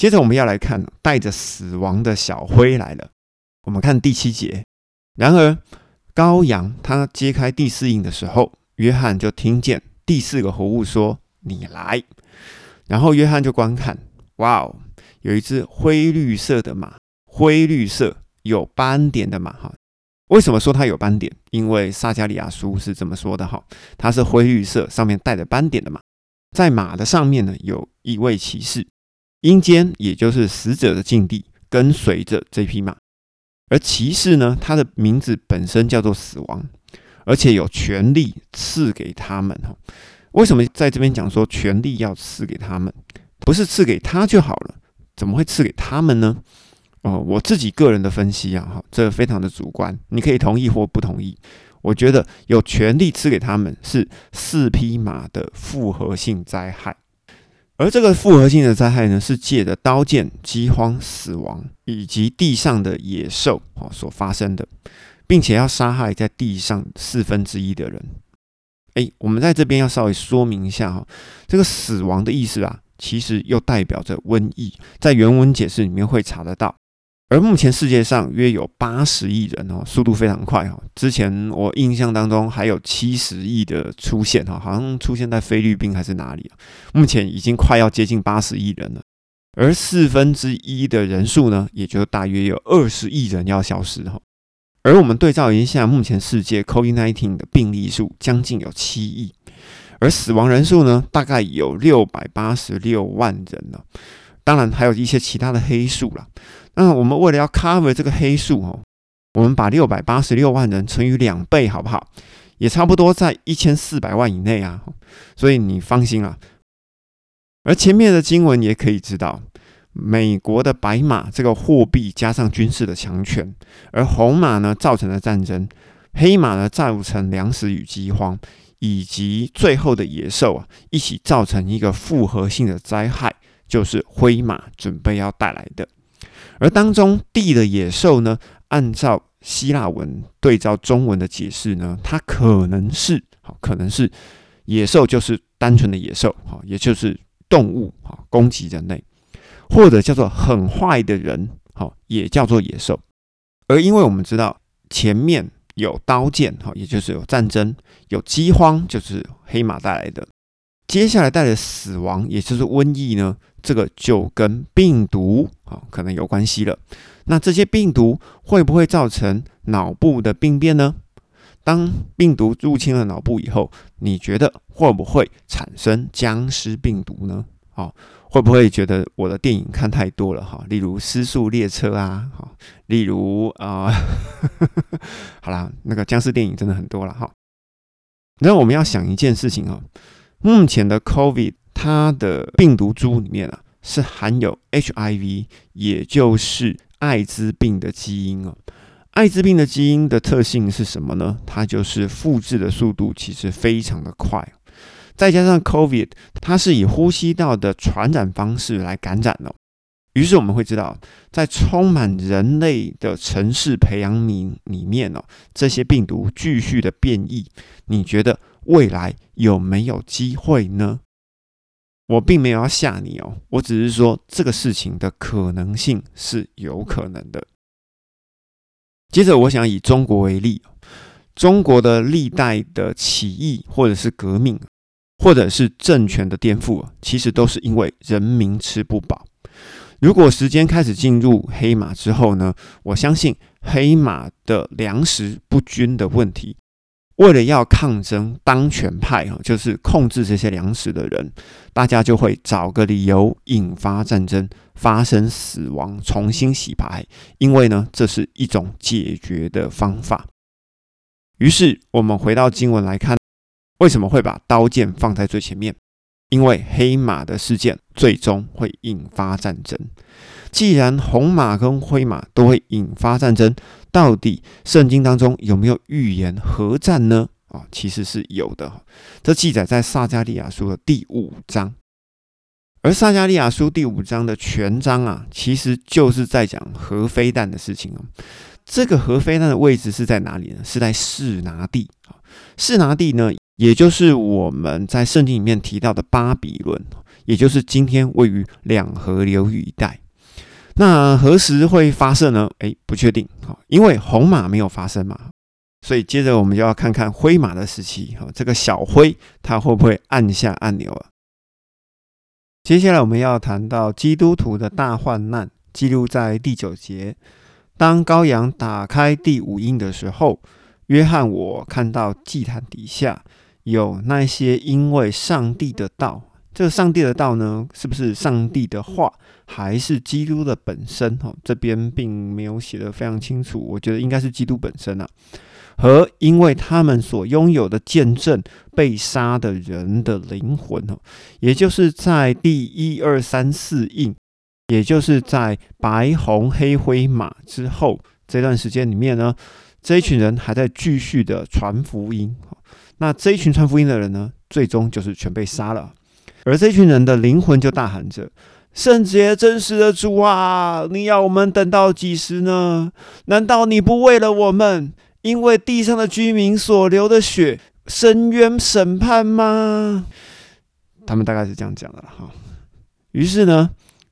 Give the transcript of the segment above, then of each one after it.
接着我们要来看带着死亡的小灰来了。我们看第七节。然而，羔羊他揭开第四印的时候，约翰就听见第四个活物说：“你来。”然后约翰就观看，哇哦，有一只灰绿色的马，灰绿色有斑点的马哈。为什么说它有斑点？因为撒加利亚书是这么说的哈，它是灰绿色，上面带着斑点的马。在马的上面呢，有一位骑士，阴间也就是死者的境地，跟随着这匹马。而骑士呢，他的名字本身叫做死亡，而且有权利赐给他们哈。为什么在这边讲说权利要赐给他们？不是赐给他就好了？怎么会赐给他们呢？哦，我自己个人的分析啊，哈，这非常的主观，你可以同意或不同意。我觉得有权利赐给他们是四匹马的复合性灾害。而这个复合性的灾害呢，是借着刀剑、饥荒、死亡以及地上的野兽哦所发生的，并且要杀害在地上四分之一的人。哎，我们在这边要稍微说明一下哈，这个死亡的意思啊，其实又代表着瘟疫，在原文解释里面会查得到。而目前世界上约有八十亿人哦，速度非常快哈。之前我印象当中还有七十亿的出现哈，好像出现在菲律宾还是哪里？目前已经快要接近八十亿人了。而四分之一的人数呢，也就大约有二十亿人要消失哈。而我们对照一下，目前世界 COVID-19 的病例数将近有七亿，而死亡人数呢，大概有六百八十六万人呢。当然还有一些其他的黑数了。那我们为了要 cover 这个黑数哦，我们把六百八十六万人乘以两倍，好不好？也差不多在一千四百万以内啊。所以你放心啊。而前面的经文也可以知道，美国的白马这个货币加上军事的强权，而红马呢造成了战争，黑马呢造成粮食与饥荒，以及最后的野兽啊一起造成一个复合性的灾害，就是灰马准备要带来的。而当中地的野兽呢？按照希腊文对照中文的解释呢，它可能是好，可能是野兽就是单纯的野兽，好，也就是动物，好，攻击人类，或者叫做很坏的人，好，也叫做野兽。而因为我们知道前面有刀剑，好，也就是有战争，有饥荒，就是黑马带来的。接下来带来死亡，也就是瘟疫呢，这个就跟病毒啊可能有关系了。那这些病毒会不会造成脑部的病变呢？当病毒入侵了脑部以后，你觉得会不会产生僵尸病毒呢？哦，会不会觉得我的电影看太多了哈？例如《失速列车》啊，哈，例如啊，好啦，那个僵尸电影真的很多了哈。那我们要想一件事情哦。目前的 COVID，它的病毒株里面啊，是含有 HIV，也就是艾滋病的基因哦。艾滋病的基因的特性是什么呢？它就是复制的速度其实非常的快，再加上 COVID，它是以呼吸道的传染方式来感染哦。于是我们会知道，在充满人类的城市培养皿里面哦，这些病毒继续的变异，你觉得？未来有没有机会呢？我并没有要吓你哦，我只是说这个事情的可能性是有可能的。接着，我想以中国为例，中国的历代的起义，或者是革命，或者是政权的颠覆，其实都是因为人民吃不饱。如果时间开始进入黑马之后呢？我相信黑马的粮食不均的问题。为了要抗争当权派哈，就是控制这些粮食的人，大家就会找个理由引发战争，发生死亡，重新洗牌。因为呢，这是一种解决的方法。于是我们回到经文来看，为什么会把刀剑放在最前面？因为黑马的事件最终会引发战争。既然红马跟灰马都会引发战争，到底圣经当中有没有预言核战呢？啊，其实是有的。这记载在撒加利亚书的第五章，而撒加利亚书第五章的全章啊，其实就是在讲核飞弹的事情哦。这个核飞弹的位置是在哪里呢？是在士拿地啊。士拿地呢，也就是我们在圣经里面提到的巴比伦。也就是今天位于两河流域一带。那何时会发射呢？诶，不确定。因为红马没有发生嘛，所以接着我们就要看看灰马的时期。哈，这个小灰它会不会按下按钮啊？接下来我们要谈到基督徒的大患难，记录在第九节。当羔羊打开第五印的时候，约翰我看到祭坛底下有那些因为上帝的道，这个上帝的道呢，是不是上帝的话，还是基督的本身？哈，这边并没有写的非常清楚，我觉得应该是基督本身啊。和因为他们所拥有的见证被杀的人的灵魂哦，也就是在第一二三四印，也就是在白红黑灰马之后这段时间里面呢，这一群人还在继续的传福音。那这一群传福音的人呢，最终就是全被杀了。而这群人的灵魂就大喊着：“圣洁真实的主啊，你要我们等到几时呢？难道你不为了我们？”因为地上的居民所流的血，深渊审判吗？他们大概是这样讲的哈。于是呢，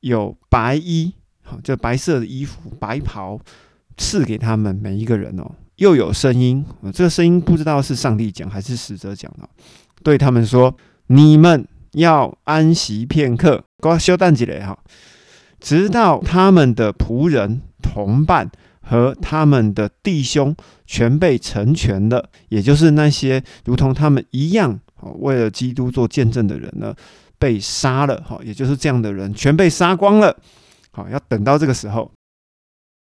有白衣，好，就白色的衣服、白袍赐给他们每一个人哦。又有声音，这个声音不知道是上帝讲还是使者讲的，对他们说：“你们要安息片刻，给我休淡几嘞哈，直到他们的仆人同伴。”和他们的弟兄全被成全了，也就是那些如同他们一样，为了基督做见证的人呢，被杀了，哈，也就是这样的人全被杀光了，好，要等到这个时候，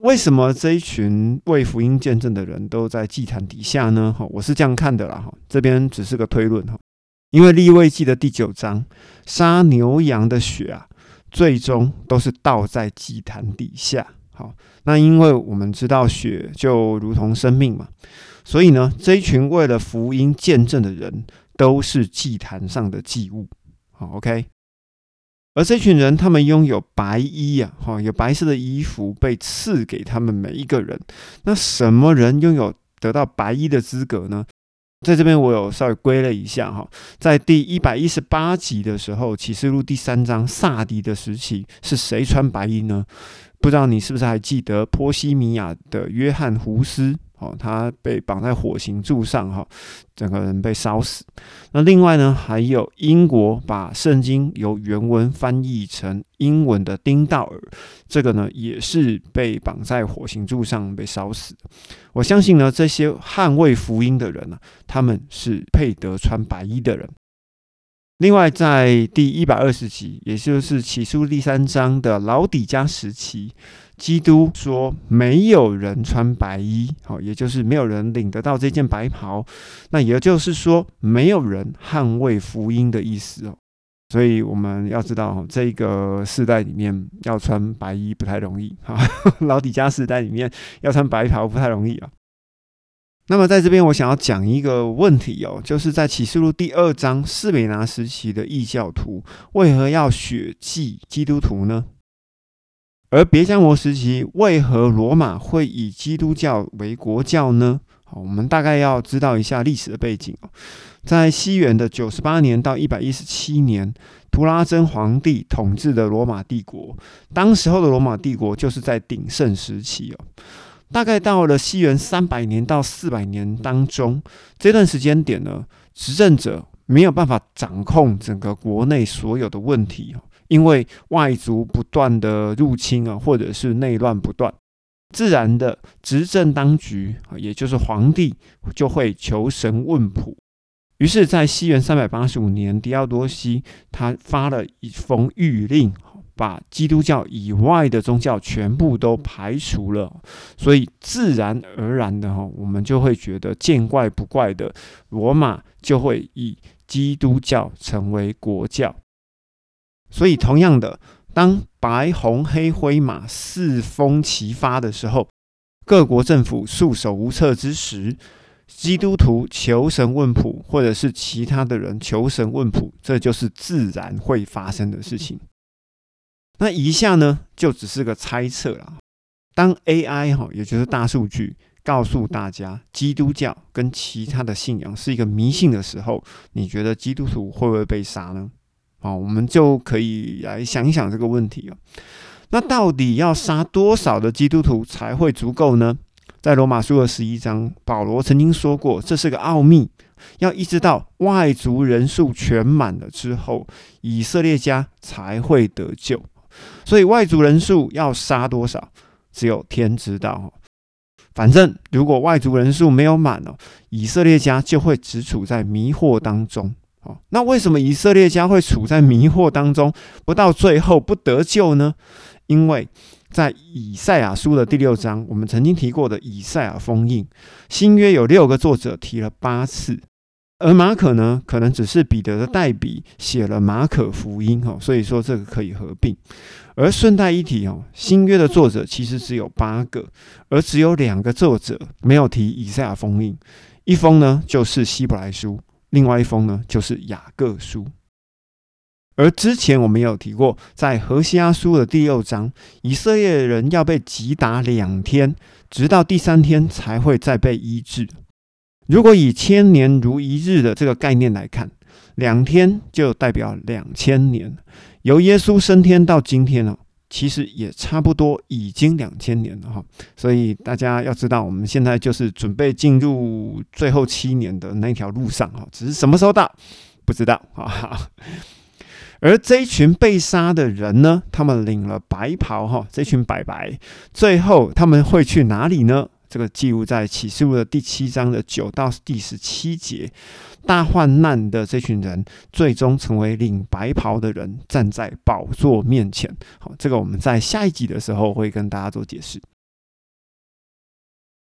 为什么这一群为福音见证的人都在祭坛底下呢？哈，我是这样看的啦，哈，这边只是个推论，哈，因为立位记的第九章杀牛羊的血啊，最终都是倒在祭坛底下。好，那因为我们知道血就如同生命嘛，所以呢，这一群为了福音见证的人都是祭坛上的祭物。好，OK。而这群人他们拥有白衣呀，哈，有白色的衣服被赐给他们每一个人。那什么人拥有得到白衣的资格呢？在这边我有稍微归了一下哈，在第一百一十八集的时候，启示录第三章萨迪的时期是谁穿白衣呢？不知道你是不是还记得波西米亚的约翰胡斯？哦，他被绑在火刑柱上，哈，整个人被烧死。那另外呢，还有英国把圣经由原文翻译成英文的丁道尔，这个呢也是被绑在火刑柱上被烧死。我相信呢，这些捍卫福音的人呢，他们是配得穿白衣的人。另外，在第一百二十集，也就是起诉第三章的老底加时期，基督说没有人穿白衣，好，也就是没有人领得到这件白袍，那也就是说没有人捍卫福音的意思哦。所以我们要知道，这个世代里面要穿白衣不太容易，哈，老底加时代里面要穿白袍不太容易啊。那么在这边，我想要讲一个问题哦，就是在启示录第二章，士美拿时期的异教徒为何要血祭基督徒呢？而别加摩时期，为何罗马会以基督教为国教呢？好，我们大概要知道一下历史的背景哦。在西元的九十八年到一百一十七年，图拉真皇帝统治的罗马帝国，当时候的罗马帝国就是在鼎盛时期哦。大概到了西元三百年到四百年当中，这段时间点呢，执政者没有办法掌控整个国内所有的问题因为外族不断的入侵啊，或者是内乱不断，自然的执政当局，也就是皇帝就会求神问卜。于是，在西元三百八十五年，狄奥多西他发了一封谕令。把基督教以外的宗教全部都排除了，所以自然而然的哈，我们就会觉得见怪不怪的，罗马就会以基督教成为国教。所以同样的，当白红黑灰马四风齐发的时候，各国政府束手无策之时，基督徒求神问卜，或者是其他的人求神问卜，这就是自然会发生的事情。那以下呢，就只是个猜测了。当 AI 哈，也就是大数据，告诉大家基督教跟其他的信仰是一个迷信的时候，你觉得基督徒会不会被杀呢？啊，我们就可以来想一想这个问题哦。那到底要杀多少的基督徒才会足够呢？在罗马书的十一章，保罗曾经说过，这是个奥秘，要一直到外族人数全满了之后，以色列家才会得救。所以外族人数要杀多少，只有天知道。反正如果外族人数没有满哦，以色列家就会只处在迷惑当中。哦，那为什么以色列家会处在迷惑当中，不到最后不得救呢？因为在以赛亚书的第六章，我们曾经提过的以赛亚封印，新约有六个作者提了八次，而马可呢，可能只是彼得的代笔写了马可福音哦，所以说这个可以合并。而顺带一提哦，新约的作者其实只有八个，而只有两个作者没有提以赛亚封印，一封呢就是希伯来书，另外一封呢就是雅各书。而之前我们有提过，在何西阿书的第六章，以色列人要被击打两天，直到第三天才会再被医治。如果以千年如一日的这个概念来看，两天就代表两千年。由耶稣升天到今天呢，其实也差不多已经两千年了哈。所以大家要知道，我们现在就是准备进入最后七年的那条路上哈，只是什么时候到不知道啊。而这一群被杀的人呢？他们领了白袍，哈，这群白白，最后他们会去哪里呢？这个记录在启示录的第七章的九到第十七节。大患难的这群人，最终成为领白袍的人，站在宝座面前。好，这个我们在下一集的时候会跟大家做解释。